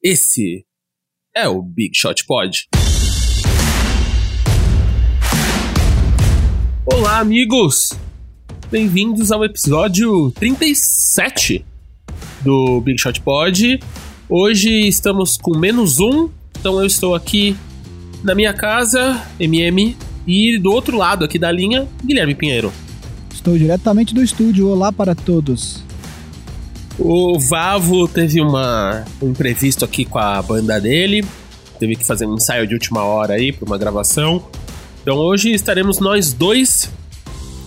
Esse é o Big Shot Pod. Olá, amigos! Bem-vindos ao episódio 37 do Big Shot Pod. Hoje estamos com menos um, então eu estou aqui na minha casa, MM, e do outro lado aqui da linha, Guilherme Pinheiro. Estou diretamente do estúdio. Olá para todos. O Vavo teve uma, um imprevisto aqui com a banda dele, teve que fazer um ensaio de última hora aí para uma gravação. Então hoje estaremos nós dois.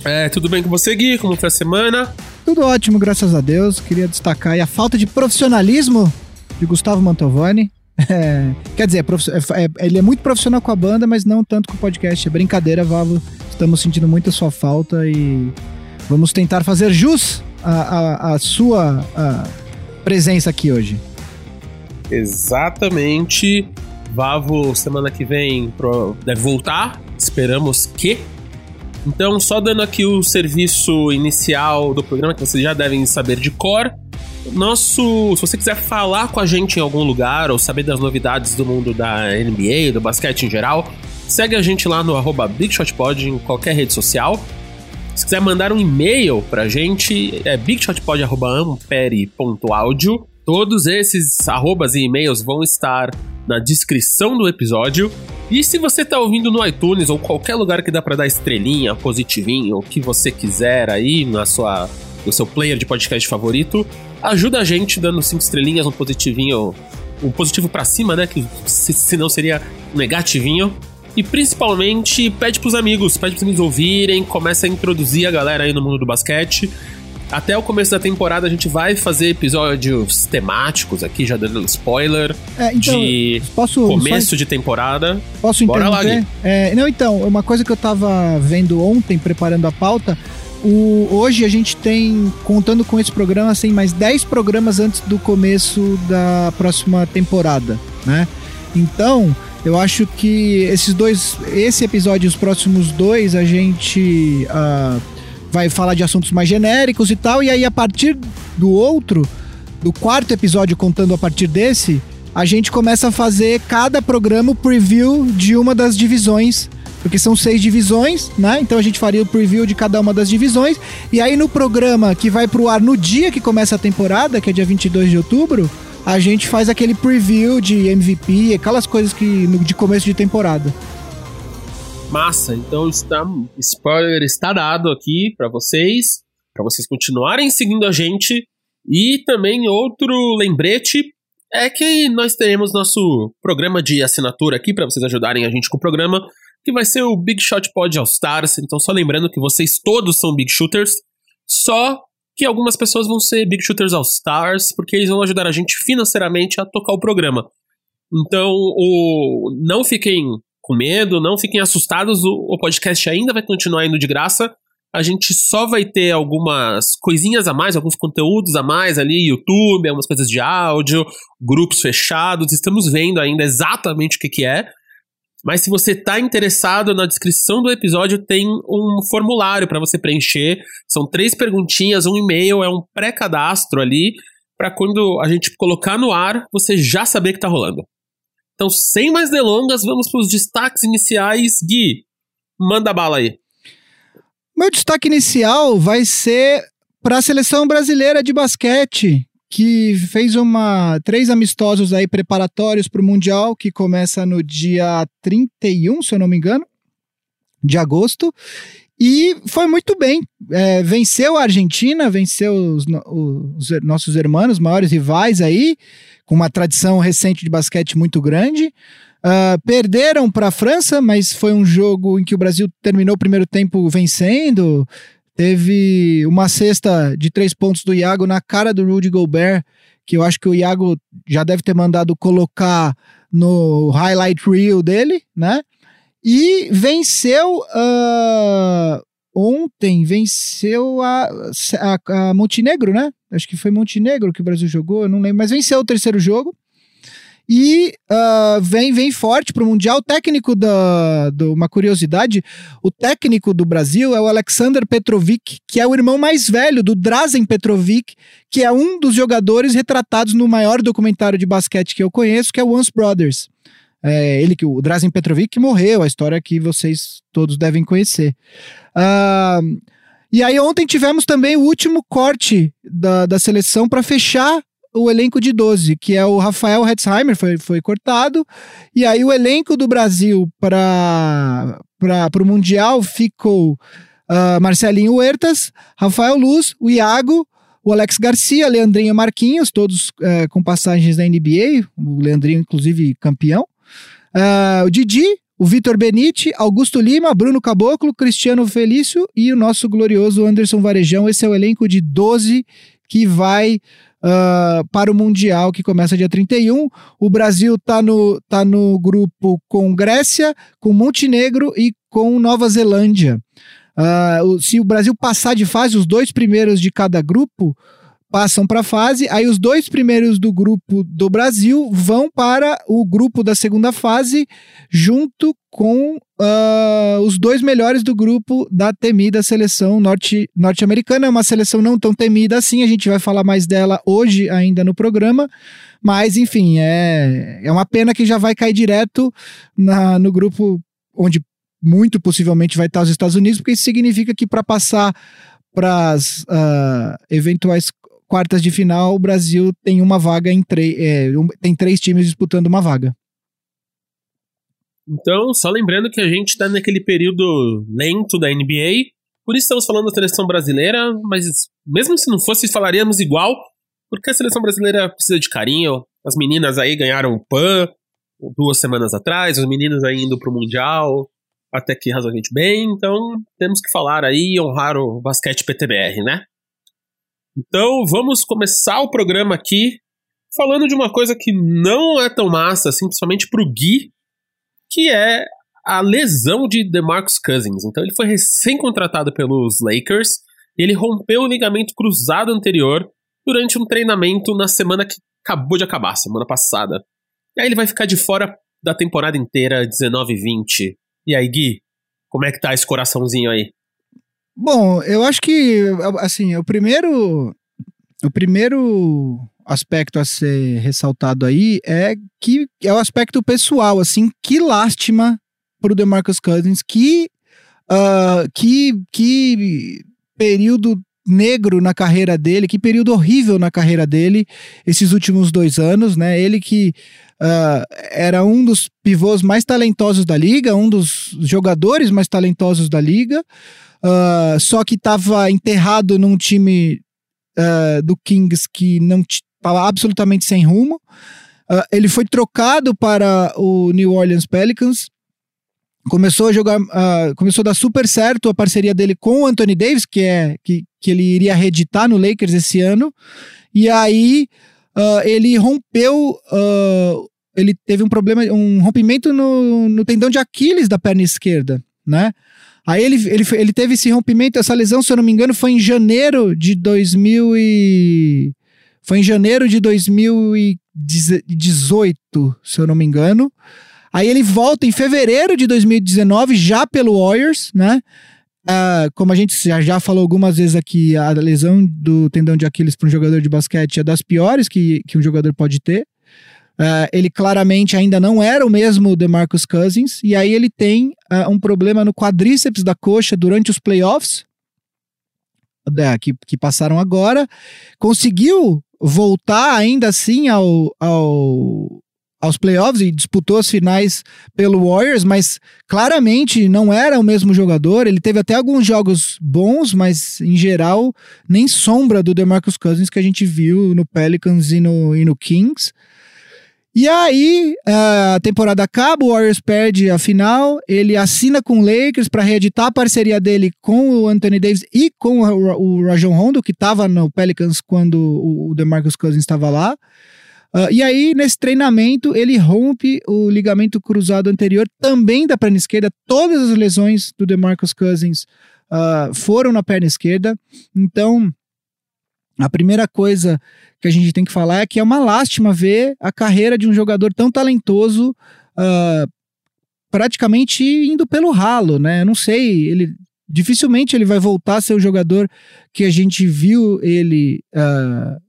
É, tudo bem com você, Gui? Como foi a semana? Tudo ótimo, graças a Deus. Queria destacar a falta de profissionalismo de Gustavo Mantovani. É, quer dizer, é, é, ele é muito profissional com a banda, mas não tanto com o podcast. É brincadeira, Vavo. Estamos sentindo muito a sua falta e vamos tentar fazer jus a, a, a sua a presença aqui hoje. Exatamente. Vavo, semana que vem, deve voltar. Esperamos que. Então, só dando aqui o serviço inicial do programa, que vocês já devem saber de cor. Nosso. Se você quiser falar com a gente em algum lugar ou saber das novidades do mundo da NBA, do basquete em geral, segue a gente lá no arroba BigShotPod em qualquer rede social. Se quiser mandar um e-mail pra gente, é bigshotpod.ampere.audio. Todos esses arrobas e e-mails vão estar na descrição do episódio. E se você tá ouvindo no iTunes ou qualquer lugar que dá para dar estrelinha, positivinho, o que você quiser aí na sua, no seu player de podcast favorito, ajuda a gente dando cinco estrelinhas, um positivinho, um positivo para cima, né? Que se, seria um negativinho. E principalmente pede pros amigos, pede pros amigos ouvirem, começa a introduzir a galera aí no mundo do basquete. Até o começo da temporada a gente vai fazer episódios temáticos aqui, já dando spoiler é, então, de posso, começo só... de temporada. Posso Bora lá, é, Não, então, uma coisa que eu tava vendo ontem, preparando a pauta, o, hoje a gente tem, contando com esse programa, assim, mais 10 programas antes do começo da próxima temporada, né? Então, eu acho que esses dois, esse episódio e os próximos dois, a gente uh, vai falar de assuntos mais genéricos e tal. E aí, a partir do outro, do quarto episódio, contando a partir desse, a gente começa a fazer cada programa o preview de uma das divisões. Porque são seis divisões, né? Então a gente faria o preview de cada uma das divisões. E aí no programa que vai pro ar no dia que começa a temporada, que é dia 22 de outubro, a gente faz aquele preview de MVP, aquelas coisas que de começo de temporada. Massa, então está spoiler está dado aqui para vocês, para vocês continuarem seguindo a gente e também outro lembrete é que nós teremos nosso programa de assinatura aqui para vocês ajudarem a gente com o programa, que vai ser o Big Shot Pod All Stars. Então só lembrando que vocês todos são Big Shooters, só que algumas pessoas vão ser Big Shooters All Stars, porque eles vão ajudar a gente financeiramente a tocar o programa. Então, o, não fiquem com medo, não fiquem assustados, o, o podcast ainda vai continuar indo de graça. A gente só vai ter algumas coisinhas a mais, alguns conteúdos a mais ali, YouTube, algumas coisas de áudio, grupos fechados. Estamos vendo ainda exatamente o que, que é. Mas se você está interessado, na descrição do episódio tem um formulário para você preencher. São três perguntinhas, um e-mail, é um pré-cadastro ali, para quando a gente colocar no ar, você já saber que está rolando. Então, sem mais delongas, vamos para os destaques iniciais. Gui, manda bala aí. Meu destaque inicial vai ser para a seleção brasileira de basquete, que fez uma três amistosos aí preparatórios para o Mundial, que começa no dia 31, se eu não me engano, de agosto. E foi muito bem. É, venceu a Argentina, venceu os, os, nossos irmãos, maiores rivais aí, com uma tradição recente de basquete muito grande. Uh, perderam para a França, mas foi um jogo em que o Brasil terminou o primeiro tempo vencendo. Teve uma cesta de três pontos do Iago na cara do Rudy Gobert, que eu acho que o Iago já deve ter mandado colocar no highlight reel dele, né? E venceu uh, ontem, venceu a, a, a, Montenegro, né? Acho que foi Montenegro que o Brasil jogou, eu não lembro, mas venceu o terceiro jogo. E uh, vem, vem forte para o Mundial. O técnico da, do, uma curiosidade, o técnico do Brasil é o Alexander Petrovic, que é o irmão mais velho do Drazen Petrovic, que é um dos jogadores retratados no maior documentário de basquete que eu conheço, que é o Once Brothers. É, ele que o Drazen Petrovic morreu, a história que vocês todos devem conhecer. Uh, e aí ontem tivemos também o último corte da, da seleção para fechar o elenco de 12, que é o Rafael Hetzheimer, foi, foi cortado. E aí o elenco do Brasil para o Mundial ficou uh, Marcelinho Huertas, Rafael Luz, o Iago, o Alex Garcia, Leandrinho Marquinhos, todos uh, com passagens da NBA, o Leandrinho, inclusive, campeão. Uh, o Didi, o Vitor Benite, Augusto Lima, Bruno Caboclo, Cristiano Felício e o nosso glorioso Anderson Varejão. Esse é o elenco de 12 que vai uh, para o Mundial, que começa dia 31. O Brasil está no, tá no grupo com Grécia, com Montenegro e com Nova Zelândia. Uh, se o Brasil passar de fase, os dois primeiros de cada grupo passam para a fase, aí os dois primeiros do grupo do Brasil vão para o grupo da segunda fase, junto com uh, os dois melhores do grupo da temida seleção norte, norte-americana. É uma seleção não tão temida assim, a gente vai falar mais dela hoje ainda no programa. Mas, enfim, é, é uma pena que já vai cair direto na, no grupo onde muito possivelmente vai estar os Estados Unidos, porque isso significa que para passar para as uh, eventuais quartas de final, o Brasil tem uma vaga em três. É, tem três times disputando uma vaga. Então, só lembrando que a gente está naquele período lento da NBA, por isso estamos falando da seleção brasileira, mas mesmo se não fosse, falaríamos igual, porque a seleção brasileira precisa de carinho. As meninas aí ganharam o PAN duas semanas atrás, os meninos aí indo pro Mundial, até que razoavelmente bem, então temos que falar aí e honrar o basquete PTBR, né? Então vamos começar o programa aqui falando de uma coisa que não é tão massa, assim, principalmente pro Gui, que é a lesão de DeMarcus Cousins. Então ele foi recém-contratado pelos Lakers e ele rompeu o ligamento cruzado anterior durante um treinamento na semana que acabou de acabar, semana passada. E aí ele vai ficar de fora da temporada inteira 19 e 20. E aí, Gui, como é que tá esse coraçãozinho aí? Bom, eu acho que, assim, o primeiro, o primeiro aspecto a ser ressaltado aí é que é o aspecto pessoal, assim, que lástima pro DeMarcus Cousins, que, uh, que, que período negro na carreira dele, que período horrível na carreira dele esses últimos dois anos, né? Ele que uh, era um dos pivôs mais talentosos da liga, um dos jogadores mais talentosos da liga, uh, só que estava enterrado num time uh, do Kings que não estava absolutamente sem rumo. Uh, ele foi trocado para o New Orleans Pelicans. Começou a jogar, começou a dar super certo a parceria dele com o Anthony Davis, que é que, que ele iria reeditar no Lakers esse ano. E aí ele rompeu ele teve um problema, um rompimento no, no tendão de Aquiles da perna esquerda, né? Aí ele, ele, ele teve esse rompimento, essa lesão, se eu não me engano, foi em janeiro de 2000 e... Foi em janeiro de 2018, se eu não me engano. Aí ele volta em fevereiro de 2019, já pelo Warriors, né? Uh, como a gente já, já falou algumas vezes aqui, a lesão do tendão de Aquiles para um jogador de basquete é das piores que, que um jogador pode ter. Uh, ele claramente ainda não era o mesmo DeMarcus Cousins, e aí ele tem uh, um problema no quadríceps da coxa durante os playoffs, que, que passaram agora. Conseguiu voltar ainda assim ao, ao, aos playoffs e disputou as finais pelo Warriors, mas claramente não era o mesmo jogador. Ele teve até alguns jogos bons, mas em geral nem sombra do DeMarcus Cousins que a gente viu no Pelicans e no, e no Kings. E aí, a temporada acaba, o Warriors perde a final, ele assina com o Lakers para reeditar a parceria dele com o Anthony Davis e com o Rajon Rondo, que estava no Pelicans quando o DeMarcus Cousins estava lá. Uh, e aí, nesse treinamento, ele rompe o ligamento cruzado anterior, também da perna esquerda. Todas as lesões do DeMarcus Cousins uh, foram na perna esquerda. Então, a primeira coisa que a gente tem que falar é que é uma lástima ver a carreira de um jogador tão talentoso uh, praticamente indo pelo ralo, né? Eu não sei, ele dificilmente ele vai voltar a ser o jogador que a gente viu ele uh,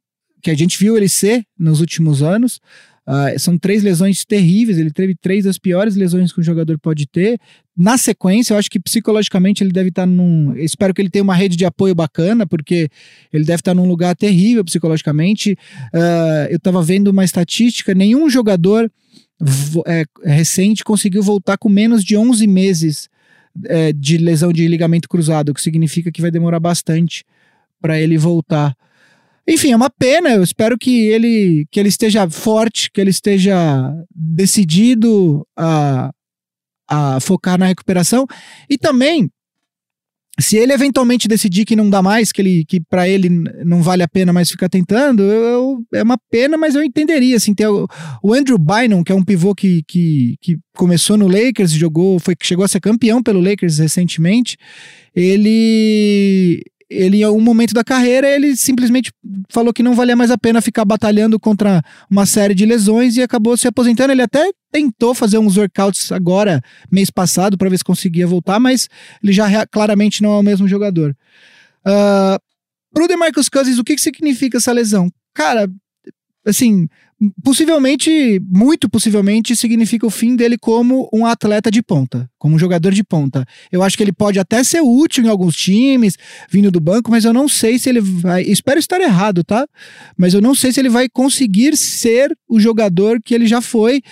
que a gente viu ele ser nos últimos anos. Uh, são três lesões terríveis. Ele teve três das piores lesões que um jogador pode ter. Na sequência, eu acho que psicologicamente ele deve estar num. Espero que ele tenha uma rede de apoio bacana, porque ele deve estar num lugar terrível psicologicamente. Uh, eu estava vendo uma estatística: nenhum jogador é, recente conseguiu voltar com menos de 11 meses é, de lesão de ligamento cruzado, o que significa que vai demorar bastante para ele voltar. Enfim, é uma pena. Eu espero que ele, que ele esteja forte, que ele esteja decidido a, a focar na recuperação. E também, se ele eventualmente decidir que não dá mais, que ele que para ele não vale a pena mais ficar tentando, eu, é uma pena, mas eu entenderia. Assim, tem o, o Andrew Bynum, que é um pivô que, que, que começou no Lakers, jogou, foi chegou a ser campeão pelo Lakers recentemente. Ele ele em algum momento da carreira ele simplesmente falou que não valia mais a pena ficar batalhando contra uma série de lesões e acabou se aposentando. Ele até tentou fazer uns workouts agora, mês passado, para ver se conseguia voltar, mas ele já claramente não é o mesmo jogador. Uh, pro DeMarcus Cousins, o que, que significa essa lesão? Cara, assim, possivelmente, muito possivelmente, significa o fim dele como um atleta de ponta, como um jogador de ponta. Eu acho que ele pode até ser útil em alguns times, vindo do banco, mas eu não sei se ele vai. Espero estar errado, tá? Mas eu não sei se ele vai conseguir ser o jogador que ele já foi.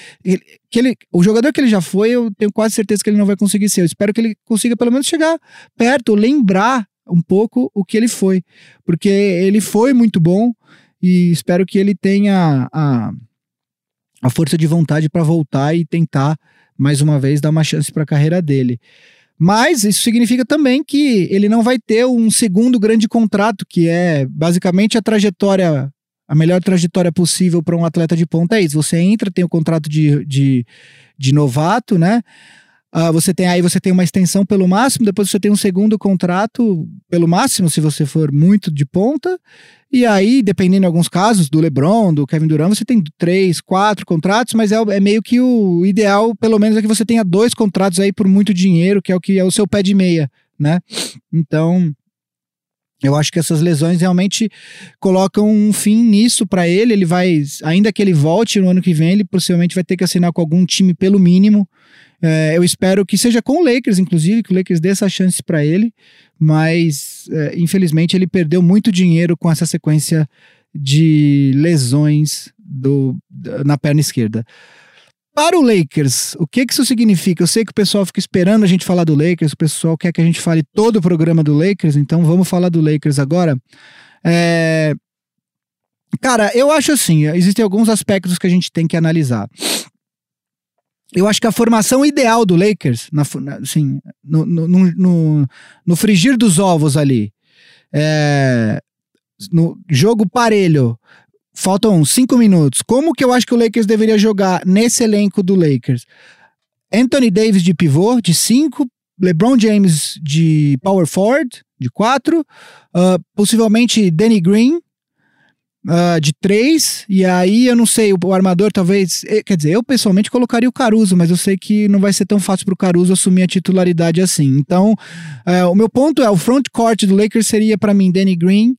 Que ele, o jogador que ele já foi, eu tenho quase certeza que ele não vai conseguir ser. Eu espero que ele consiga pelo menos chegar perto, lembrar um pouco o que ele foi, porque ele foi muito bom e espero que ele tenha a, a força de vontade para voltar e tentar mais uma vez dar uma chance para a carreira dele. Mas isso significa também que ele não vai ter um segundo grande contrato, que é basicamente a trajetória, a melhor trajetória possível para um atleta de ponta. É isso: você entra, tem o contrato de, de, de novato, né? Uh, você tem aí você tem uma extensão pelo máximo, depois você tem um segundo contrato pelo máximo, se você for muito de ponta. E aí, dependendo de alguns casos, do LeBron, do Kevin Durant, você tem três, quatro contratos, mas é, é meio que o ideal, pelo menos, é que você tenha dois contratos aí por muito dinheiro, que é o que é o seu pé de meia, né? Então, eu acho que essas lesões realmente colocam um fim nisso para ele. Ele vai, ainda que ele volte no ano que vem, ele possivelmente vai ter que assinar com algum time pelo mínimo. É, eu espero que seja com o Lakers, inclusive, que o Lakers dê essa chance para ele, mas é, infelizmente ele perdeu muito dinheiro com essa sequência de lesões do, na perna esquerda. Para o Lakers, o que, que isso significa? Eu sei que o pessoal fica esperando a gente falar do Lakers, o pessoal quer que a gente fale todo o programa do Lakers, então vamos falar do Lakers agora. É... Cara, eu acho assim, existem alguns aspectos que a gente tem que analisar eu acho que a formação ideal do Lakers, na, assim, no, no, no, no, frigir dos ovos ali, é, no jogo parelho, faltam cinco minutos. Como que eu acho que o Lakers deveria jogar nesse elenco do Lakers? Anthony Davis de pivô, de cinco, LeBron James de power forward, de quatro, uh, possivelmente Danny Green, uh, de três, e aí eu não sei, o, o, armador talvez. Eh, quer dizer, eu pessoalmente colocaria o Caruso, mas eu sei que não vai ser tão fácil pro Caruso assumir a titularidade assim. Então, uh, o meu ponto é: o front court do Lakers seria para mim Danny Green,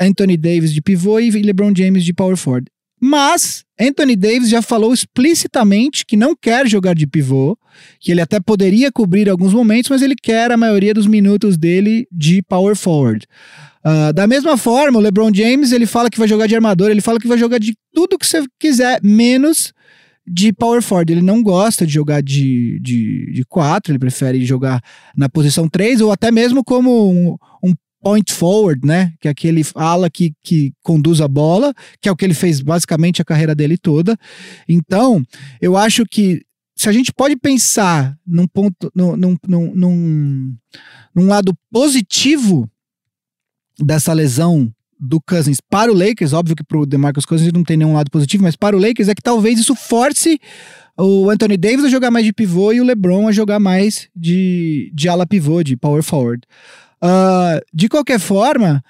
Anthony Davis de pivô e LeBron James de power forward. Mas Anthony Davis já falou explicitamente que não quer jogar de pivô, que ele até poderia cobrir alguns momentos, mas ele quer a maioria dos minutos dele de power forward. Uh, da mesma forma, o LeBron James ele fala que vai jogar de armador, ele fala que vai jogar de tudo que você quiser, menos de power forward. Ele não gosta de jogar de, de, de quatro, ele prefere jogar na posição 3 ou até mesmo como um, um point forward, né? Que é aquele ala que, que conduz a bola, que é o que ele fez basicamente a carreira dele toda. Então, eu acho que se a gente pode pensar num ponto, num, num, num, num lado positivo dessa lesão do Cousins para o Lakers, óbvio que para o DeMarcus Cousins não tem nenhum lado positivo, mas para o Lakers é que talvez isso force o Anthony Davis a jogar mais de pivô e o LeBron a jogar mais de, de ala pivô, de power forward. Uh, de qualquer forma,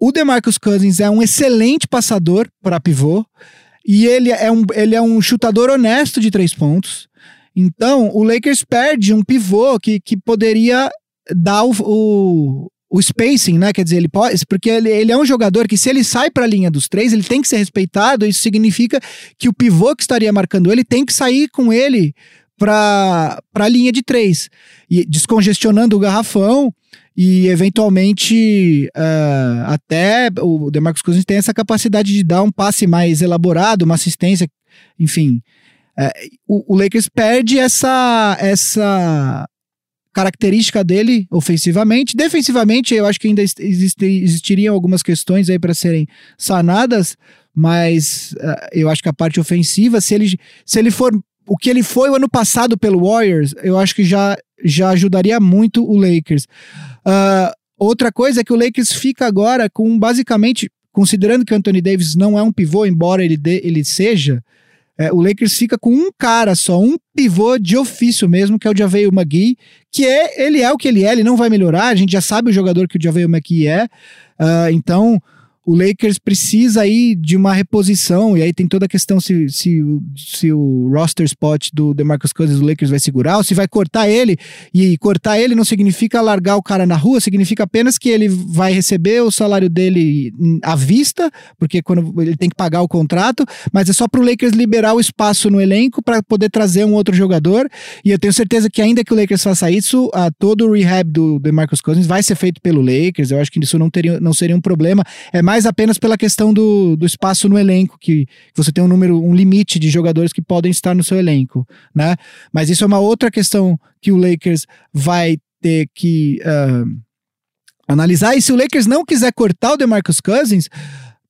o DeMarcus Cousins é um excelente passador para pivô e ele é, um, ele é um chutador honesto de três pontos. Então, o Lakers perde um pivô que, que poderia dar o, o, o spacing, né? Quer dizer, ele pode. Porque ele, ele é um jogador que, se ele sai para a linha dos três, ele tem que ser respeitado. Isso significa que o pivô que estaria marcando ele tem que sair com ele para a linha de três, e descongestionando o garrafão e eventualmente uh, até o Demarcus Cousins tem essa capacidade de dar um passe mais elaborado, uma assistência, enfim. Uh, o, o, Lakers perde essa essa característica dele ofensivamente. Defensivamente, eu acho que ainda existiriam algumas questões aí para serem sanadas, mas uh, eu acho que a parte ofensiva, se ele, se ele for o que ele foi o ano passado pelo Warriors, eu acho que já, já ajudaria muito o Lakers. Uh, outra coisa é que o Lakers fica agora com basicamente, considerando que o Anthony Davis não é um pivô, embora ele, de, ele seja, é, o Lakers fica com um cara só, um pivô de ofício mesmo, que é o Javeio McGee, que é, ele é o que ele é, ele não vai melhorar, a gente já sabe o jogador que o Javeio McGee é, uh, então o Lakers precisa aí de uma reposição, e aí tem toda a questão se, se, se o roster spot do DeMarcus Cousins do Lakers vai segurar, ou se vai cortar ele, e cortar ele não significa largar o cara na rua, significa apenas que ele vai receber o salário dele à vista, porque quando ele tem que pagar o contrato, mas é só para o Lakers liberar o espaço no elenco para poder trazer um outro jogador, e eu tenho certeza que ainda que o Lakers faça isso, a, todo o rehab do DeMarcus Cousins vai ser feito pelo Lakers, eu acho que isso não, teria, não seria um problema, é mais mais apenas pela questão do, do espaço no elenco, que, que você tem um número, um limite de jogadores que podem estar no seu elenco, né? Mas isso é uma outra questão que o Lakers vai ter que uh, analisar. E se o Lakers não quiser cortar o DeMarcus Cousins,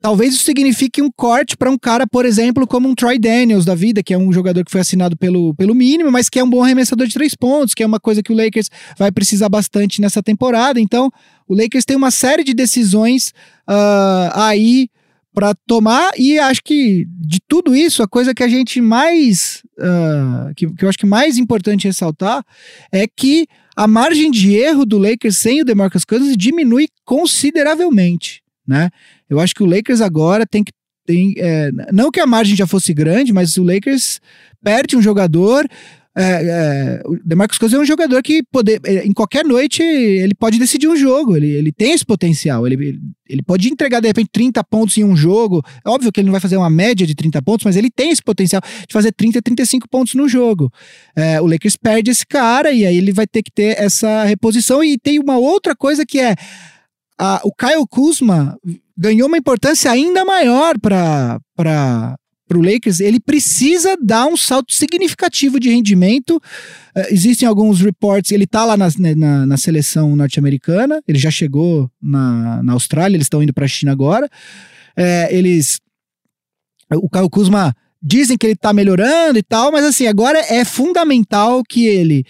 Talvez isso signifique um corte para um cara, por exemplo, como um Troy Daniels da vida, que é um jogador que foi assinado pelo, pelo mínimo, mas que é um bom arremessador de três pontos, que é uma coisa que o Lakers vai precisar bastante nessa temporada. Então, o Lakers tem uma série de decisões uh, aí para tomar, e acho que de tudo isso, a coisa que a gente mais. Uh, que, que eu acho que mais importante ressaltar é que a margem de erro do Lakers sem o DeMarcus Cousins diminui consideravelmente né? Eu acho que o Lakers agora tem que tem, é, não que a margem já fosse grande, mas o Lakers perde um jogador. É, é, o DeMarcus Cousins é um jogador que poder, é, em qualquer noite ele pode decidir um jogo, ele, ele tem esse potencial, ele, ele pode entregar de repente 30 pontos em um jogo. É óbvio que ele não vai fazer uma média de 30 pontos, mas ele tem esse potencial de fazer 30, 35 pontos no jogo. É, o Lakers perde esse cara e aí ele vai ter que ter essa reposição. E tem uma outra coisa que é a, o Kyle Kuzma ganhou uma importância ainda maior para o Lakers. Ele precisa dar um salto significativo de rendimento. Uh, existem alguns reports, ele está lá na, né, na, na seleção norte-americana, ele já chegou na, na Austrália, eles estão indo para a China agora. É, eles. O Kyle Kuzma dizem que ele está melhorando e tal, mas assim, agora é fundamental que ele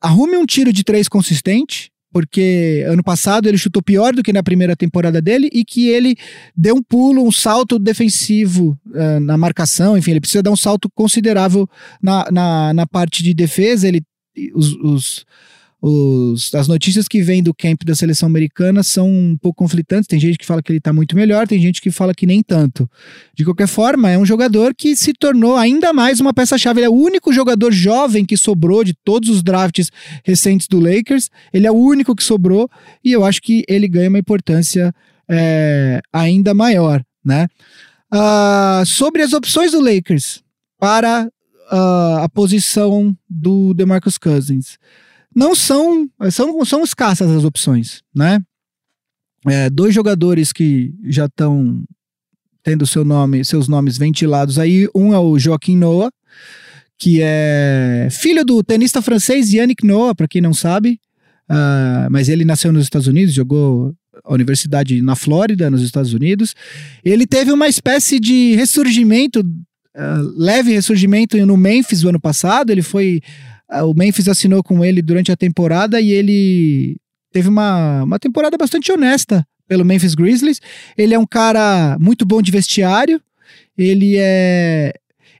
arrume um tiro de três consistente, porque ano passado ele chutou pior do que na primeira temporada dele e que ele deu um pulo, um salto defensivo uh, na marcação, enfim, ele precisa dar um salto considerável na, na, na parte de defesa. Ele, os, os os, as notícias que vêm do camp da seleção americana são um pouco conflitantes. Tem gente que fala que ele está muito melhor, tem gente que fala que nem tanto. De qualquer forma, é um jogador que se tornou ainda mais uma peça-chave. Ele é o único jogador jovem que sobrou de todos os drafts recentes do Lakers. Ele é o único que sobrou e eu acho que ele ganha uma importância é, ainda maior, né? Uh, sobre as opções do Lakers para uh, a posição do DeMarcus Cousins não são, são, são escassas as opções, né? É, dois jogadores que já estão tendo seu nome, seus nomes ventilados aí. Um é o Joaquim Noah, que é filho do tenista francês Yannick Noah, para quem não sabe. Uh, mas ele nasceu nos Estados Unidos, jogou a universidade na Flórida, nos Estados Unidos. Ele teve uma espécie de ressurgimento, uh, leve ressurgimento no Memphis do ano passado. Ele foi o Memphis assinou com ele durante a temporada e ele teve uma, uma temporada bastante honesta pelo Memphis Grizzlies. Ele é um cara muito bom de vestiário. Ele é.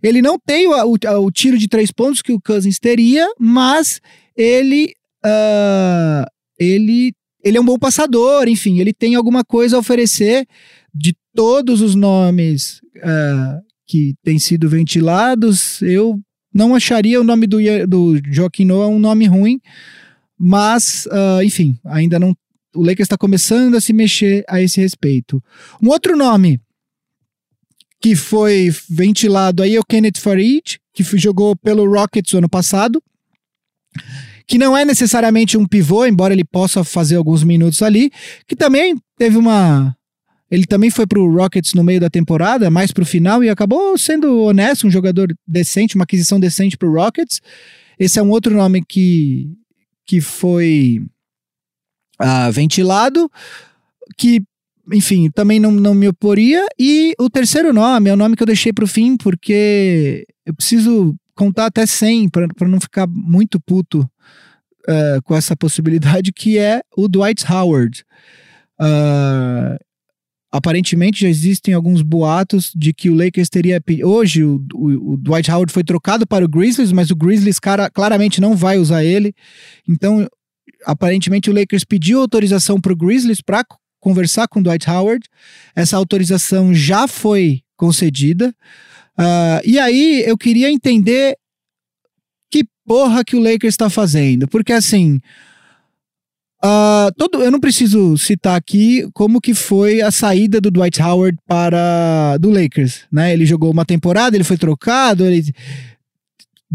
Ele não tem o, o, o tiro de três pontos que o Cousins teria, mas ele. Uh, ele ele é um bom passador, enfim, ele tem alguma coisa a oferecer de todos os nomes uh, que têm sido ventilados. Eu não acharia o nome do, do Joaquim Noah um nome ruim, mas, uh, enfim, ainda não. O Lakers está começando a se mexer a esse respeito. Um outro nome que foi ventilado aí é o Kenneth Farid, que jogou pelo Rockets ano passado, que não é necessariamente um pivô, embora ele possa fazer alguns minutos ali, que também teve uma. Ele também foi pro Rockets no meio da temporada, mais pro final, e acabou sendo honesto, um jogador decente, uma aquisição decente pro Rockets. Esse é um outro nome que, que foi uh, ventilado, que enfim, também não, não me oporia. E o terceiro nome é o nome que eu deixei para o fim, porque eu preciso contar até 100 para não ficar muito puto uh, com essa possibilidade, que é o Dwight Howard. Uh, aparentemente já existem alguns boatos de que o Lakers teria. Hoje o, o, o, Dwight Howard foi trocado para o Grizzlies, mas o Grizzlies cara, claramente não vai usar ele. Então, aparentemente o Lakers pediu autorização para o Grizzlies para conversar com Dwight Howard. Essa autorização já foi concedida. Uh, e aí eu queria entender que porra que o Lakers está fazendo. Porque assim. Uh, todo, eu não preciso citar aqui como que foi a saída do Dwight Howard para do Lakers, né? Ele jogou uma temporada, ele foi trocado, ele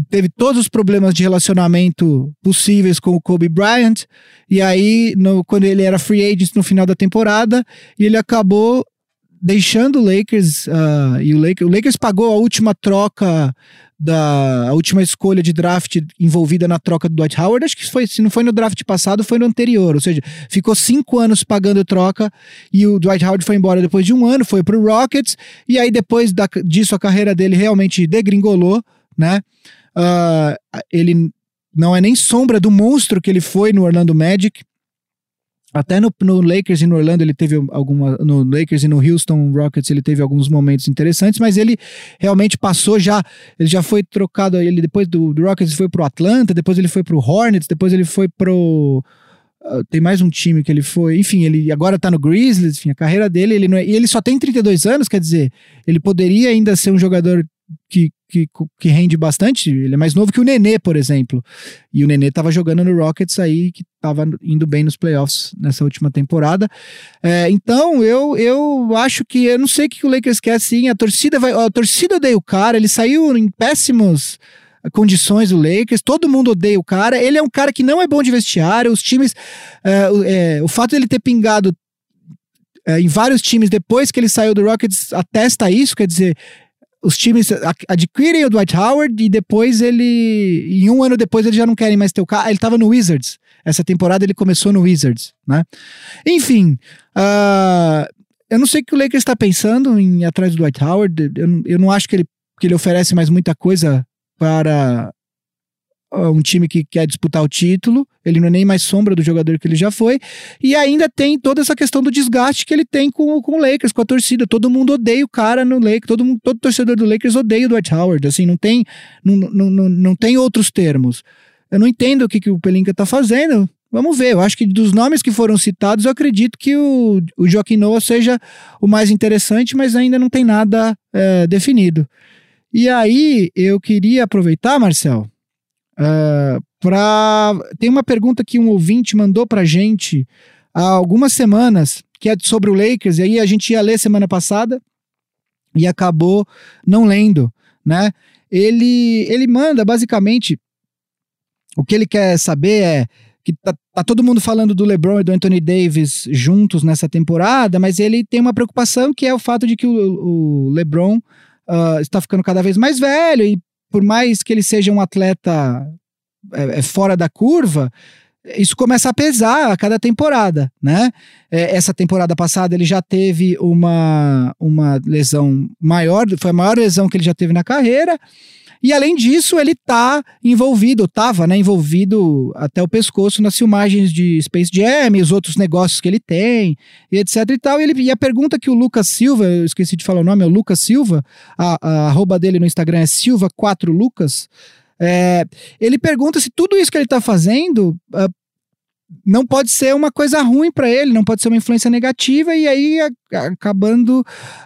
teve todos os problemas de relacionamento possíveis com o Kobe Bryant. E aí, no, quando ele era free agent no final da temporada, ele acabou deixando o Lakers. Uh, e o Lakers, o Lakers pagou a última troca da última escolha de draft envolvida na troca do Dwight Howard, acho que foi, se não foi no draft passado, foi no anterior, ou seja, ficou cinco anos pagando troca e o Dwight Howard foi embora depois de um ano, foi pro Rockets, e aí depois da, disso a carreira dele realmente degringolou, né? Uh, ele não é nem sombra do monstro que ele foi no Orlando Magic. Até no, no, Lakers e no Orlando ele teve alguma. No Lakers e no Houston Rockets ele teve alguns momentos interessantes, mas ele realmente passou já. Ele já foi trocado. Ele depois do, do Rockets foi pro Atlanta, depois ele foi pro Hornets, depois ele foi pro. Uh, tem mais um time que ele foi. Enfim, ele agora tá no Grizzlies. Enfim, a carreira dele. Ele não é, e ele só tem 32 anos, quer dizer, ele poderia ainda ser um jogador que, que, que rende bastante. Ele é mais novo que o Nenê, por exemplo. E o Nenê estava jogando no Rockets aí, que estava indo bem nos playoffs nessa última temporada. É, então, eu, eu acho que. Eu não sei o que o Lakers quer assim. A torcida vai. A torcida odeia o cara, ele saiu em péssimos condições do Lakers, todo mundo odeia o cara. Ele é um cara que não é bom de vestiário, os times. É, é, o fato dele ter pingado é, em vários times depois que ele saiu do Rockets atesta isso, quer dizer, os times adquirem o Dwight Howard e depois ele. Em um ano depois eles já não querem mais ter o cara. Ele estava no Wizards. Essa temporada ele começou no Wizards, né? Enfim. Uh, eu não sei o que o Lakers está pensando em atrás do Dwight Howard. Eu, eu não acho que ele, que ele oferece mais muita coisa para um time que quer disputar o título, ele não é nem mais sombra do jogador que ele já foi, e ainda tem toda essa questão do desgaste que ele tem com, com o Lakers, com a torcida, todo mundo odeia o cara no Lakers, todo, mundo, todo torcedor do Lakers odeia o Dwight Howard, assim, não tem, não, não, não, não tem outros termos. Eu não entendo o que, que o Pelinka tá fazendo, Vamos ver, eu acho que dos nomes que foram citados, eu acredito que o, o Joaquim Noah seja o mais interessante, mas ainda não tem nada é, definido. E aí, eu queria aproveitar, Marcel, Uh, pra... Tem uma pergunta que um ouvinte mandou pra gente há algumas semanas, que é sobre o Lakers, e aí a gente ia ler semana passada e acabou não lendo, né? Ele, ele manda basicamente o que ele quer saber é que tá, tá, todo mundo falando do LeBron e do Anthony Davis juntos nessa temporada, mas ele tem uma preocupação que é o fato de que o, o LeBron uh, está ficando cada vez mais velho e por mais que ele seja um atleta é, é, fora da curva, isso começa a pesar a cada temporada, né? É, essa temporada passada ele já teve uma, uma lesão maior, foi a maior lesão que ele já teve na carreira. E além disso, ele tá envolvido, tava, né, envolvido até o pescoço nas filmagens de Space Jam os outros negócios que ele tem, e etc e tal. E, ele, e a pergunta que o Lucas Silva, eu esqueci de falar o nome, é o Lucas Silva, a, a arroba dele no Instagram é Silva4Lucas, é, ele pergunta se tudo isso que ele tá fazendo uh, não pode ser uma coisa ruim para ele, não pode ser uma influência negativa, e aí a, acabando.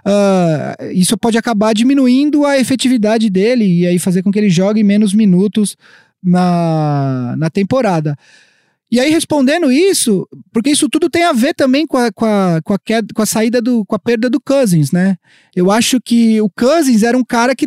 Uh, isso pode acabar diminuindo a efetividade dele e aí fazer com que ele jogue menos minutos na, na temporada. E aí, respondendo isso, porque isso tudo tem a ver também com a, com a, com a, queda, com a saída do. com a perda do Cousins, né? Eu acho que o Cousins era um cara que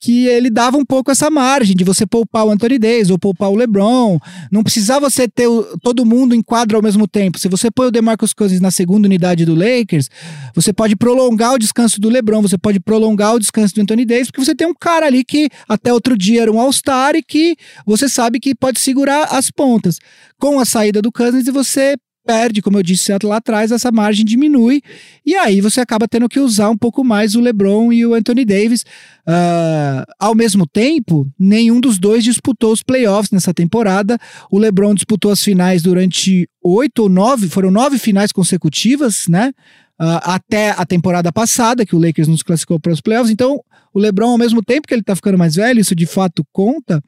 que ele dava um pouco essa margem de você poupar o Anthony Davis ou poupar o LeBron. Não precisava você ter o, todo mundo em quadro ao mesmo tempo. Se você põe o DeMarcus Cousins na segunda unidade do Lakers, você pode prolongar o descanso do LeBron, você pode prolongar o descanso do Anthony Davis, porque você tem um cara ali que até outro dia era um All-Star e que você sabe que pode segurar as pontas. Com a saída do Cousins, você perde, como eu disse lá atrás, essa margem diminui e aí você acaba tendo que usar um pouco mais o LeBron e o Anthony Davis. Uh, ao mesmo tempo, nenhum dos dois disputou os playoffs nessa temporada. O LeBron disputou as finais durante oito ou nove, foram nove finais consecutivas, né? Uh, até a temporada passada, que o Lakers nos classificou para os playoffs. Então, o LeBron, ao mesmo tempo que ele está ficando mais velho, isso de fato conta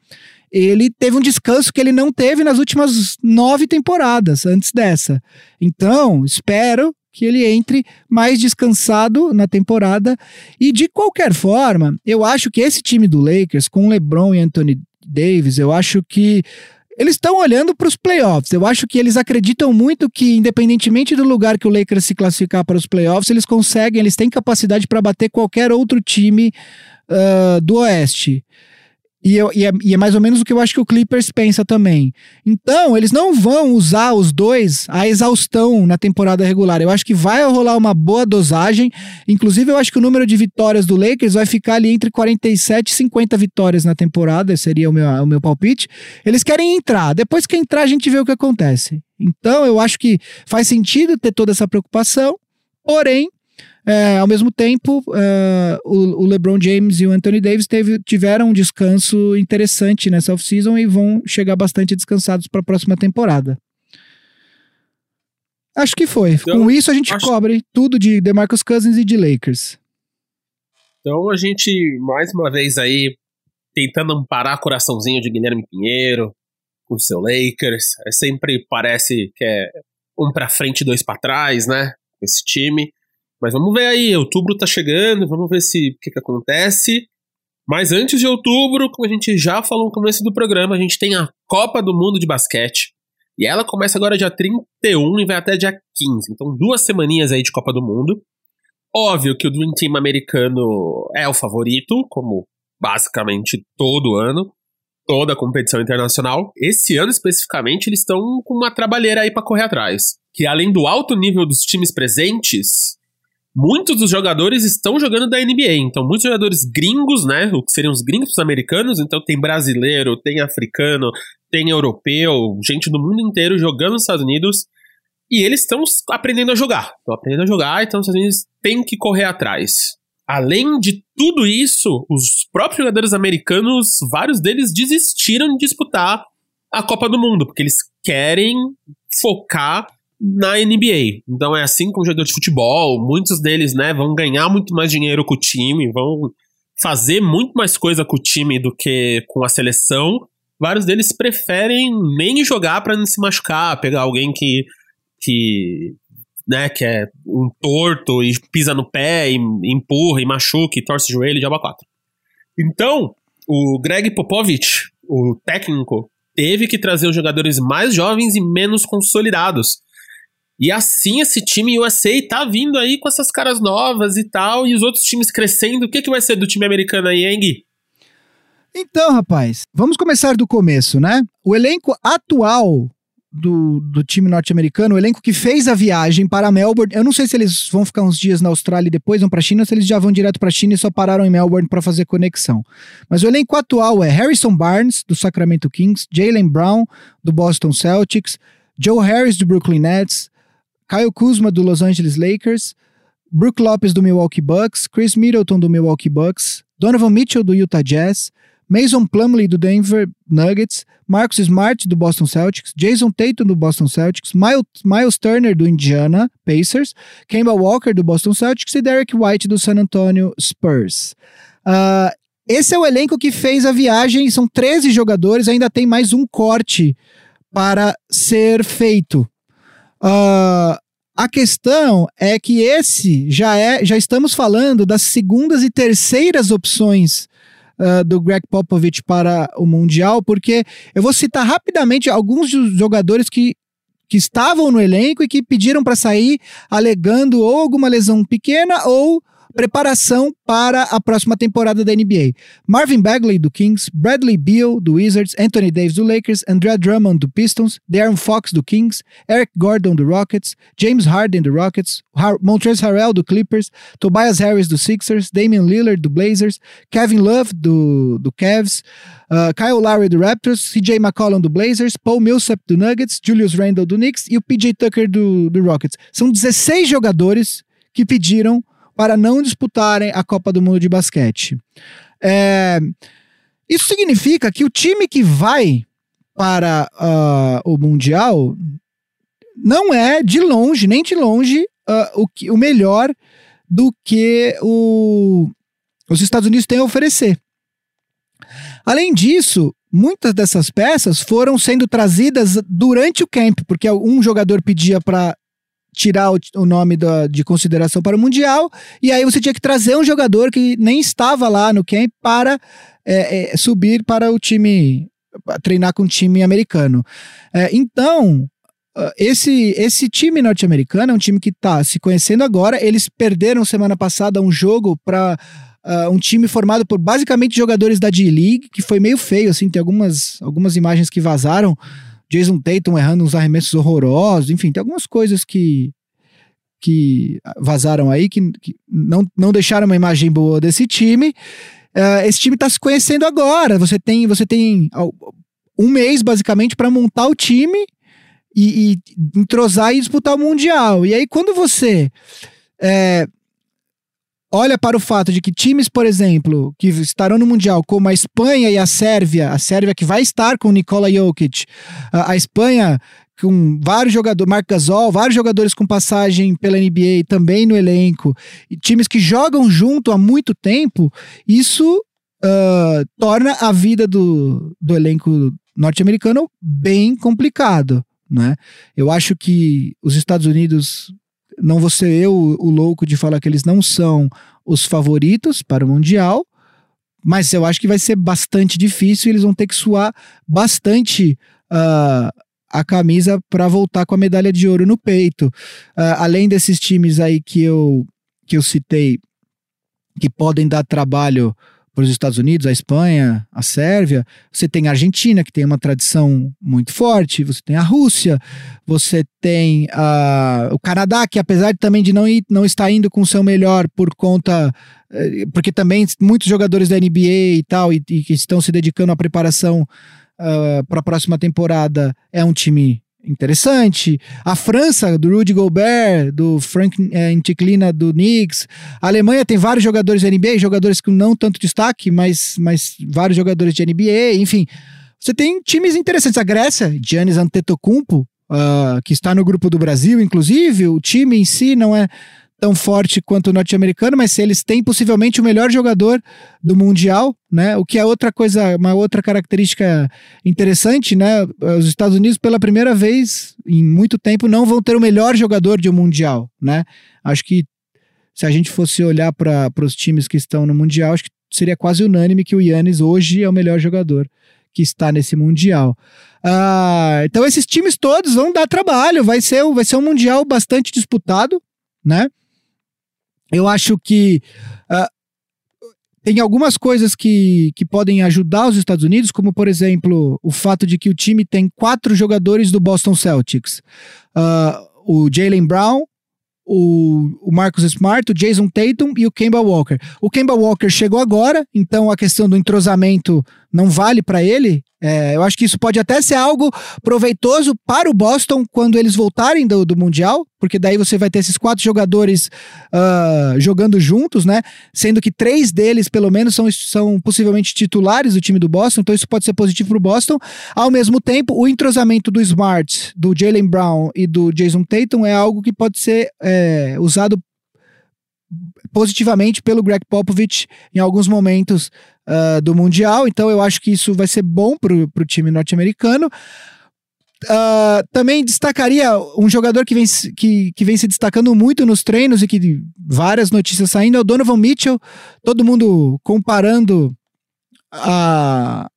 ele teve um descanso que ele não teve nas últimas nove temporadas antes dessa. Então, espero que ele entre mais descansado na temporada. E de qualquer forma, eu acho que esse time do Lakers, com LeBron e Anthony Davis, eu acho que eles estão olhando para os playoffs. Eu acho que eles acreditam muito que, independentemente do lugar que o Lakers se classificar para os playoffs, eles conseguem, eles têm capacidade para bater qualquer outro time uh, do Oeste. E, eu, e, é, e, é, mais ou menos o que eu acho que o Clippers pensa também. Então, eles não vão usar os dois a exaustão na temporada regular. Eu acho que vai rolar uma boa dosagem. Inclusive, eu acho que o número de vitórias do Lakers vai ficar ali entre 47 e 50 vitórias na temporada. Seria o meu, o meu palpite. Eles querem entrar. Depois que entrar, a gente vê o que acontece. Então, eu acho que faz sentido ter toda essa preocupação. Porém, é, ao mesmo tempo, é, o, o, LeBron James e o Anthony Davis teve, tiveram um descanso interessante nessa off-season e vão chegar bastante descansados para a próxima temporada. Acho que foi. Então, Com isso, a gente acho... cobre tudo de DeMarcus Cousins e de Lakers. Então, a gente, mais uma vez aí, tentando amparar coraçãozinho de Guilherme Pinheiro com o seu Lakers. É sempre parece que é um para frente, dois para trás, né? Esse time. Mas vamos ver aí, outubro tá chegando, vamos ver se o que, que acontece. Mas antes de outubro, como a gente já falou no começo do programa, a gente tem a Copa do Mundo de Basquete. E ela começa agora dia 31 e vai até dia 15. Então, duas semaninhas aí de Copa do Mundo. Óbvio que o Dream Team americano é o favorito, como basicamente todo ano, toda a competição internacional. Esse ano especificamente, eles estão com uma trabalheira aí para correr atrás. Que além do alto nível dos times presentes, muitos dos jogadores estão jogando da NBA. Então, muitos jogadores gringos, né? O que seriam os gringos americanos. Então, tem brasileiro, tem africano, tem europeu, gente do mundo inteiro jogando nos Estados Unidos. E eles estão aprendendo a jogar. Estão aprendendo a jogar, então os Estados Unidos têm que correr atrás. Além de tudo isso, os próprios jogadores americanos, vários deles desistiram de disputar a Copa do Mundo, porque eles querem focar na NBA. Então é assim com o jogador de futebol, muitos deles, né, vão ganhar muito mais dinheiro com o time, vão fazer muito mais coisa com o time do que com a seleção. Vários deles preferem nem jogar para não se machucar, pegar alguém que que né, que é um torto e pisa no pé e empurra e machuca e torce o joelho de aba 4. Então, o Greg Popovich, o técnico, teve que trazer os jogadores mais jovens e menos consolidados e assim esse time USA tá vindo aí com essas caras novas e tal, e os outros times crescendo. O que, que vai ser do time americano aí, hein? Então, rapaz, vamos começar do começo, né? O elenco atual do, do time norte-americano, o elenco que fez a viagem para Melbourne. Eu não sei se eles vão ficar uns dias na Austrália e depois vão para a China, ou se eles já vão direto para a China e só pararam em Melbourne para fazer conexão. Mas o elenco atual é Harrison Barnes, do Sacramento Kings, Jalen Brown, do Boston Celtics, Joe Harris, do Brooklyn Nets, Kyle Kuzma do Los Angeles Lakers, Brook Lopes do Milwaukee Bucks, Chris Middleton do Milwaukee Bucks, Donovan Mitchell do Utah Jazz, Mason Plumlee do Denver Nuggets, Marcus Smart do Boston Celtics, Jason Tatum do Boston Celtics, Miles, Miles Turner do Indiana Pacers, Kemba Walker do Boston Celtics e Derek White do San Antonio Spurs. Uh, esse é o elenco que fez a viagem, são 13 jogadores, ainda tem mais um corte para ser feito. Uh, a questão é que esse já é, já estamos falando das segundas e terceiras opções uh, do Greg Popovich para o Mundial, porque eu vou citar rapidamente alguns dos jogadores que, que estavam no elenco e que pediram para sair alegando ou alguma lesão pequena ou preparação para a próxima temporada da NBA. Marvin Bagley, do Kings, Bradley Beal, do Wizards, Anthony Davis, do Lakers, Andrea Drummond, do Pistons, Darren Fox, do Kings, Eric Gordon, do Rockets, James Harden, do Rockets, Har Montrezl Harrell, do Clippers, Tobias Harris, do Sixers, Damian Lillard, do Blazers, Kevin Love, do, do Cavs, uh, Kyle Lowry, do Raptors, CJ McCollum, do Blazers, Paul Millsap, do Nuggets, Julius Randle, do Knicks e o PJ Tucker, do, do Rockets. São 16 jogadores que pediram para não disputarem a Copa do Mundo de basquete. É, isso significa que o time que vai para uh, o Mundial não é de longe, nem de longe, uh, o, que, o melhor do que o, os Estados Unidos têm a oferecer. Além disso, muitas dessas peças foram sendo trazidas durante o camp, porque um jogador pedia para tirar o, o nome da, de consideração para o Mundial, e aí você tinha que trazer um jogador que nem estava lá no camp para é, é, subir para o time, treinar com o time americano. É, então, ah, esse, esse time norte-americano é um time que está se conhecendo agora. Eles perderam semana passada um jogo para uh, ah, um time formado por basicamente jogadores da D-League, que foi meio feio, assim, tem algumas, algumas imagens que vazaram. Jason Tatum errando uns arremessos horrorosos, enfim, tem algumas coisas que que vazaram aí, que, que não, não deixaram uma imagem boa desse time. Uh, esse time está se conhecendo agora. Você tem, você tem um mês, basicamente, para montar o time e, e, entrosar e disputar o Mundial. E aí, quando você é, olha para o fato de que times, por exemplo, que estarão no Mundial, como a Espanha e a Sérvia, a Sérvia que vai estar com Nikola Jokic, a, Espanha com vários jogadores, Marc Gasol, vários jogadores com passagem pela NBA também no elenco, e times que jogam junto há muito tempo, isso uh, torna a vida do, do elenco norte-americano bem complicado. Né? Eu acho que os Estados Unidos não vou ser eu o louco de falar que eles não são os favoritos para o Mundial, mas eu acho que vai ser bastante difícil eles vão ter que suar bastante uh, a camisa para voltar com a medalha de ouro no peito. Uh, além desses times aí que eu, que eu citei, que podem dar trabalho para os Estados Unidos, a Espanha, a Sérvia, você tem a Argentina, que tem uma tradição muito forte, você tem a Rússia, você tem o Canadá, que apesar de também de não, ir, não estar indo com o seu melhor por conta. Eh, porque também muitos jogadores da NBA e tal, e, e que estão se dedicando à preparação uh, para a próxima temporada, é um time interessante. A França, do Rudy Gobert, do Frank é, do Knicks. A Alemanha tem vários jogadores de NBA, jogadores com não tanto destaque, mas, mas vários jogadores de NBA, enfim. Você tem times interessantes. A Grécia, Giannis Antetokounmpo, uh, que está no grupo do Brasil, inclusive. O time em si não é tão forte quanto o norte-americano, mas se eles têm possivelmente o melhor jogador do mundial, né? O que é outra coisa, uma outra característica interessante, né? Os Estados Unidos pela primeira vez em muito tempo não vão ter o melhor jogador de um mundial, né? Acho que se a gente fosse olhar para os times que estão no mundial, acho que seria quase unânime que o Yannis hoje é o melhor jogador que está nesse mundial. Ah, então esses times todos vão dar trabalho, vai ser, vai ser um mundial bastante disputado, né? Eu acho que uh, tem algumas coisas que, que podem ajudar os Estados Unidos, como por exemplo o fato de que o time tem quatro jogadores do Boston Celtics: uh, o Jalen Brown, o, o Marcus Smart, o Jason Tatum e o Kemba Walker. O Kemba Walker chegou agora, então a questão do entrosamento não vale para ele. É, eu acho que isso pode até ser algo proveitoso para o Boston quando eles voltarem do, do Mundial, porque daí você vai ter esses quatro jogadores uh, jogando juntos, né? Sendo que três deles, pelo menos, são, são possivelmente titulares do time do Boston, então isso pode ser positivo para o Boston. Ao mesmo tempo, o entrosamento do Smart, do Jalen Brown e do Jason Tatum é algo que pode ser é, usado positivamente pelo Greg Popovich em alguns momentos uh, do Mundial. Então eu acho que isso vai ser bom para o time norte-americano. uh, também destacaria um jogador que vem, que, que vem se destacando muito nos treinos e que várias notícias saindo é o Donovan Mitchell. Todo mundo comparando a,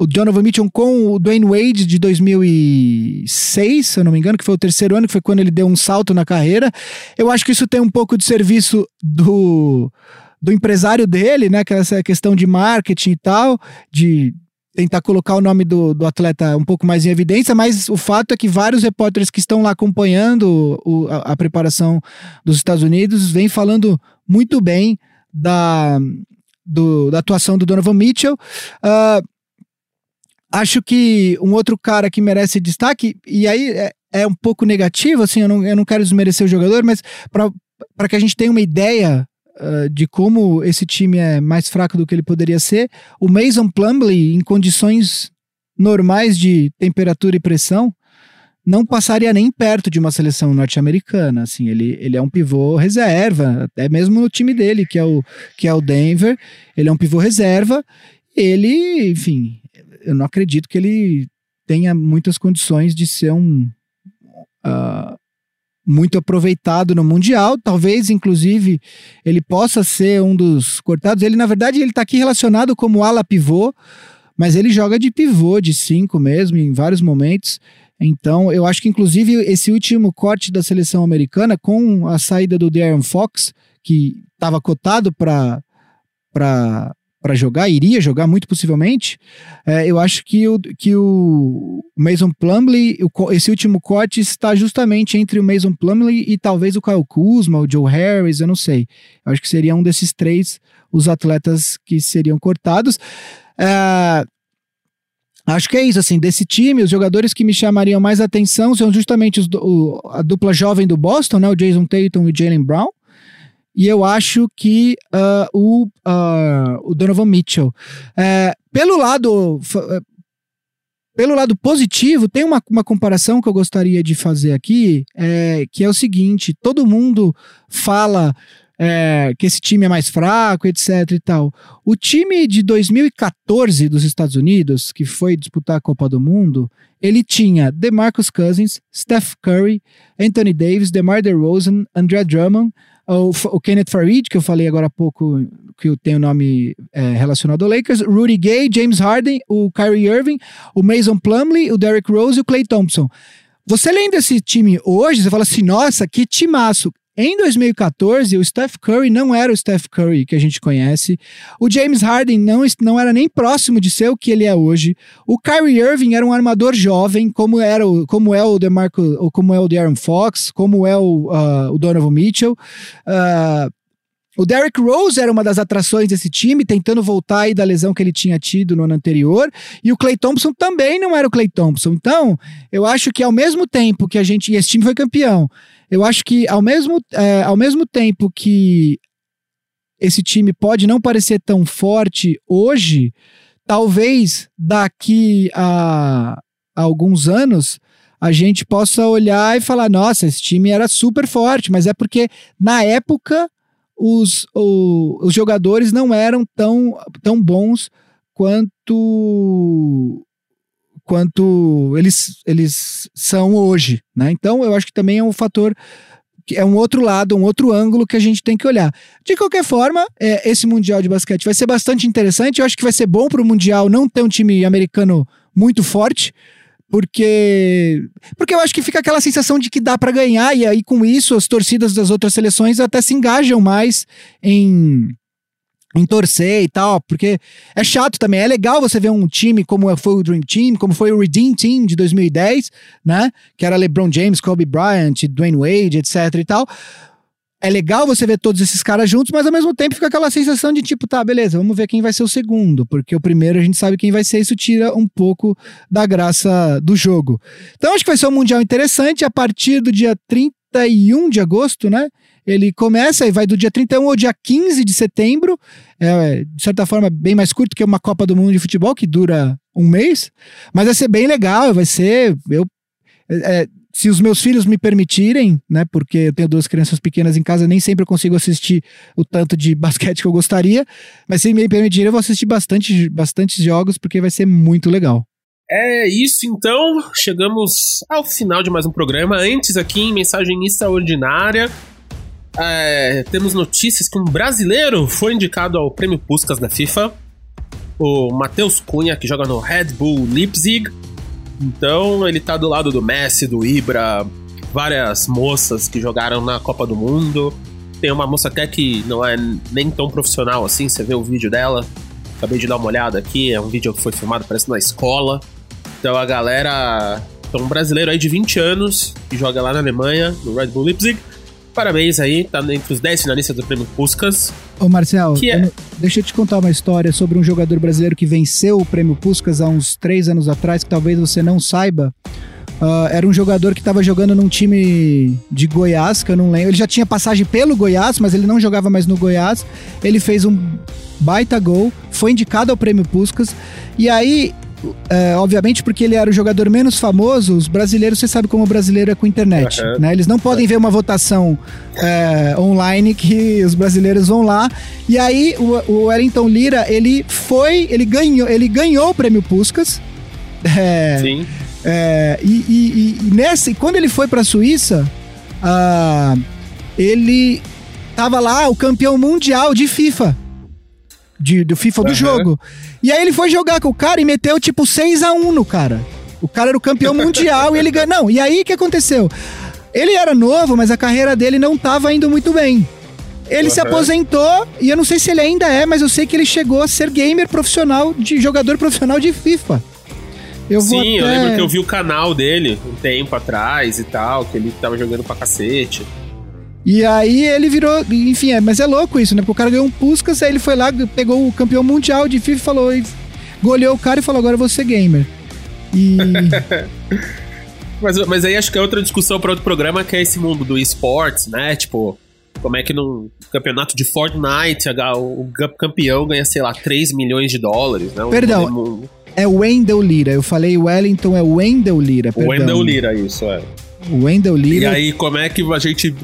o Donovan Mitchell com o Dwayne Wade de 2006, se eu não me engano, que foi o terceiro ano, que foi quando ele deu um salto na carreira. Eu acho que isso tem um pouco de serviço do, do empresário dele, né? Que é essa questão de marketing e tal, de tentar colocar o nome do, do atleta um pouco mais em evidência, mas o fato é que vários repórteres que estão lá acompanhando o, a, a, preparação dos Estados Unidos vêm falando muito bem da, do, da atuação do Donovan Mitchell. Uh, acho que um outro cara que merece destaque, e aí é, é um pouco negativo, assim, eu não, eu não quero desmerecer o jogador, mas para que a gente tenha uma ideia uh, de como esse time é mais fraco do que ele poderia ser, o Mason Plumlee, em condições normais de temperatura e pressão, não passaria nem perto de uma seleção norte-americana, assim, ele, ele é um pivô reserva, até mesmo no time dele, que é o, que é o Denver, ele é um pivô reserva, ele, enfim, eu não acredito que ele tenha muitas condições de ser um uh, muito aproveitado no mundial. Talvez, inclusive, ele possa ser um dos cortados. Ele, na verdade, ele está aqui relacionado como ala pivô, mas ele joga de pivô, de cinco mesmo, em vários momentos. Então, eu acho que, inclusive, esse último corte da seleção americana, com a saída do Darren Fox, que estava cotado para para jogar, iria jogar muito possivelmente, é, eu acho que o, que o Mason Plumlee, o, esse último corte está justamente entre o Mason Plumlee e talvez o Kyle Kuzma, o Joe Harris, eu não sei. Eu acho que seria um desses três os atletas que seriam cortados. É, acho que é isso, assim, desse time, os jogadores que me chamariam mais atenção são justamente os, o, a dupla jovem do Boston, né, o Jason Tatum e o Jalen Brown, e eu acho que uh, o, uh, o Donovan Mitchell. É, pelo lado. É, pelo lado positivo, tem uma, uma comparação que eu gostaria de fazer aqui, é, que é o seguinte: todo mundo fala é, que esse time é mais fraco, etc e tal. O time de 2014 dos Estados Unidos, que foi disputar a Copa do Mundo, ele tinha DeMarcus Cousins, Steph Curry, Anthony Davis, DeMar DeRozan, André Drummond, o, o Kenneth Farid, que eu falei agora há pouco, que tem o nome é, relacionado ao Lakers, Rudy Gay, James Harden, o Kyrie Irving, o Mason Plumlee, o Derrick Rose e o Clay Thompson. Você lendo esse time hoje, você fala assim, nossa, que timaço. Em 2014, o Steph Curry não era o Steph Curry que a gente conhece. O James Harden não, não era nem próximo de ser o que ele é hoje. O Kyrie Irving era um armador jovem, como era o, como é o DeMarco, como é o De'Aaron Fox, como é o, uh, o Donovan Mitchell. Uh, o Derrick Rose era uma das atrações desse time, tentando voltar aí da lesão que ele tinha tido no ano anterior. E o Clay Thompson também não era o Clay Thompson. Então, eu acho que ao mesmo tempo que a gente. E esse time foi campeão. Eu acho que ao mesmo, é, ao mesmo tempo que esse time pode não parecer tão forte hoje, talvez daqui a, a alguns anos a gente possa olhar e falar: nossa, esse time era super forte, mas é porque na época os, o, os jogadores não eram tão, tão bons quanto quanto eles, eles são hoje, né? Então eu acho que também é um fator é um outro lado, um outro ângulo que a gente tem que olhar. De qualquer forma, é, esse Mundial de Basquete vai ser bastante interessante. Eu acho que vai ser bom para o Mundial não ter um time americano muito forte, porque porque eu acho que fica aquela sensação de que dá para ganhar e aí com isso as torcidas das outras seleções até se engajam mais em em torcer e tal, porque é chato também. É legal você ver um time como foi o Dream Team, como foi o Redeem Team de 2010, né? Que era LeBron James, Kobe Bryant, Dwayne Wade, etc e tal. É legal você ver todos esses caras juntos, mas ao mesmo tempo fica aquela sensação de tipo, tá, beleza, vamos ver quem vai ser o segundo, porque o primeiro a gente sabe quem vai ser, isso tira um pouco da graça do jogo. Então acho que vai ser um mundial interessante a partir do dia 31 de agosto, né? Ele começa e vai do dia 31 ao dia 15 de setembro. É, de certa forma, bem mais curto que uma Copa do Mundo de Futebol, que dura um mês. Mas vai ser bem legal, vai ser. Eu, é, se os meus filhos me permitirem, né? Porque eu tenho duas crianças pequenas em casa, nem sempre eu consigo assistir o tanto de basquete que eu gostaria. Mas se me permitirem, eu vou assistir bastante, bastante jogos, porque vai ser muito legal. É isso então, chegamos ao final de mais um programa. Antes aqui, em mensagem extraordinária, é, temos notícias que um brasileiro foi indicado ao Prêmio Puskas da FIFA. O Matheus Cunha, que joga no Red Bull Leipzig. Então ele tá do lado do Messi, do Ibra, várias moças que jogaram na Copa do Mundo. Tem uma moça até que não é nem tão profissional assim, você vê o vídeo dela. Acabei de dar uma olhada aqui, é um vídeo que foi filmado, parece na escola. Então a galera. Então, um brasileiro aí de 20 anos que joga lá na Alemanha, no Red Bull Leipzig. Parabéns aí, tá entre os 10 finalistas do prêmio Puskas. Ô Marcel, é... eu, deixa eu te contar uma história sobre um jogador brasileiro que venceu o prêmio Puskas há uns 3 anos atrás, que talvez você não saiba. Uh, era um jogador que estava jogando num time de Goiás, que eu não lembro. Ele já tinha passagem pelo Goiás, mas ele não jogava mais no Goiás. Ele fez um baita gol, foi indicado ao prêmio Puskas. E aí é, obviamente porque ele era o jogador menos famoso, os brasileiros, você sabe como o brasileiro é com internet, uhum. né? Eles não podem ver uma votação é, online que os brasileiros vão lá. E aí o, o Wellington Lira, ele foi, ele ganhou, ele ganhou o prêmio Puskas. É, Sim. É, e, e, e, nesse, quando ele foi para a Suíça, uh, ele tava lá o campeão mundial de FIFA de, do FIFA uhum. do jogo. E aí ele foi jogar com o cara e meteu tipo 6 a 1 no cara. O cara era o campeão mundial e ele ganhou. Não, e aí o que aconteceu? Ele era novo, mas a carreira dele não tava indo muito bem. Ele uhum. se aposentou e eu não sei se ele ainda é, mas eu sei que ele chegou a ser gamer profissional, de jogador profissional de FIFA. Eu Sim, até... eu lembro que eu vi o canal dele um tempo atrás e tal, que ele tava jogando pra cacete. E aí ele virou, enfim, é, mas é louco isso, né? Porque o cara ganhou um Puskas, aí ele foi lá, pegou o campeão mundial de FIFA e falou, e goleou o cara e falou, agora eu vou ser gamer. E... mas, mas aí acho que é outra discussão para outro programa, que é esse mundo do esportes, né? Tipo, como é que num campeonato de Fortnite o campeão ganha, sei lá, 3 milhões de dólares, né? Perdão, é Wendell Lira. Eu falei Wellington, é Wendell Lira, perdão. Wendell Lira, isso, é. Wendell Lira. E aí, como é que a gente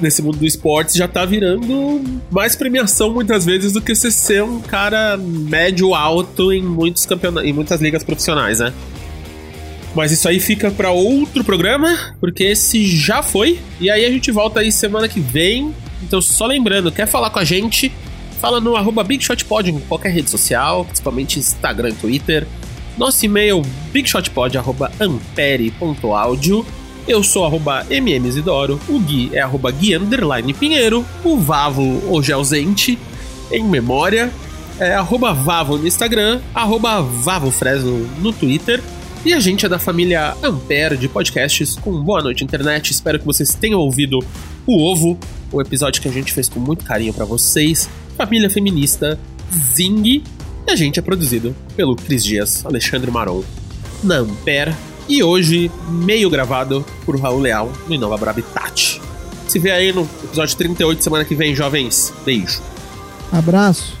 nesse mundo do esporte já tá virando mais premiação muitas vezes do que você ser um cara médio alto em muitos campeonatos, em muitas ligas profissionais, né? Mas isso aí fica para outro programa, porque esse já foi. E aí a gente volta aí semana que vem. Então, só lembrando, quer falar com a gente? Fala no arroba BigShotPod em qualquer rede social, principalmente Instagram e Twitter. Nosso e-mail bigshotpod.ampere.audio. Eu sou arroba mmzidoro, o Gui é arroba Gui Pinheiro, o Vavo, hoje ausente, em memória, é arroba Vavo no Instagram, arroba Vavo Fresno no Twitter. E a gente é da família Ampere de podcasts com Boa Noite Internet. Espero que vocês tenham ouvido o Ovo, o episódio que a gente fez com muito carinho para vocês. Família Feminista, Zing. E a gente é produzido pelo Cris Dias, Alexandre Maron, na Ampere e hoje, meio gravado por Raul Leal no Inova Brabitat. Se vê aí no episódio 38 semana que vem, jovens. Beijo. Abraço.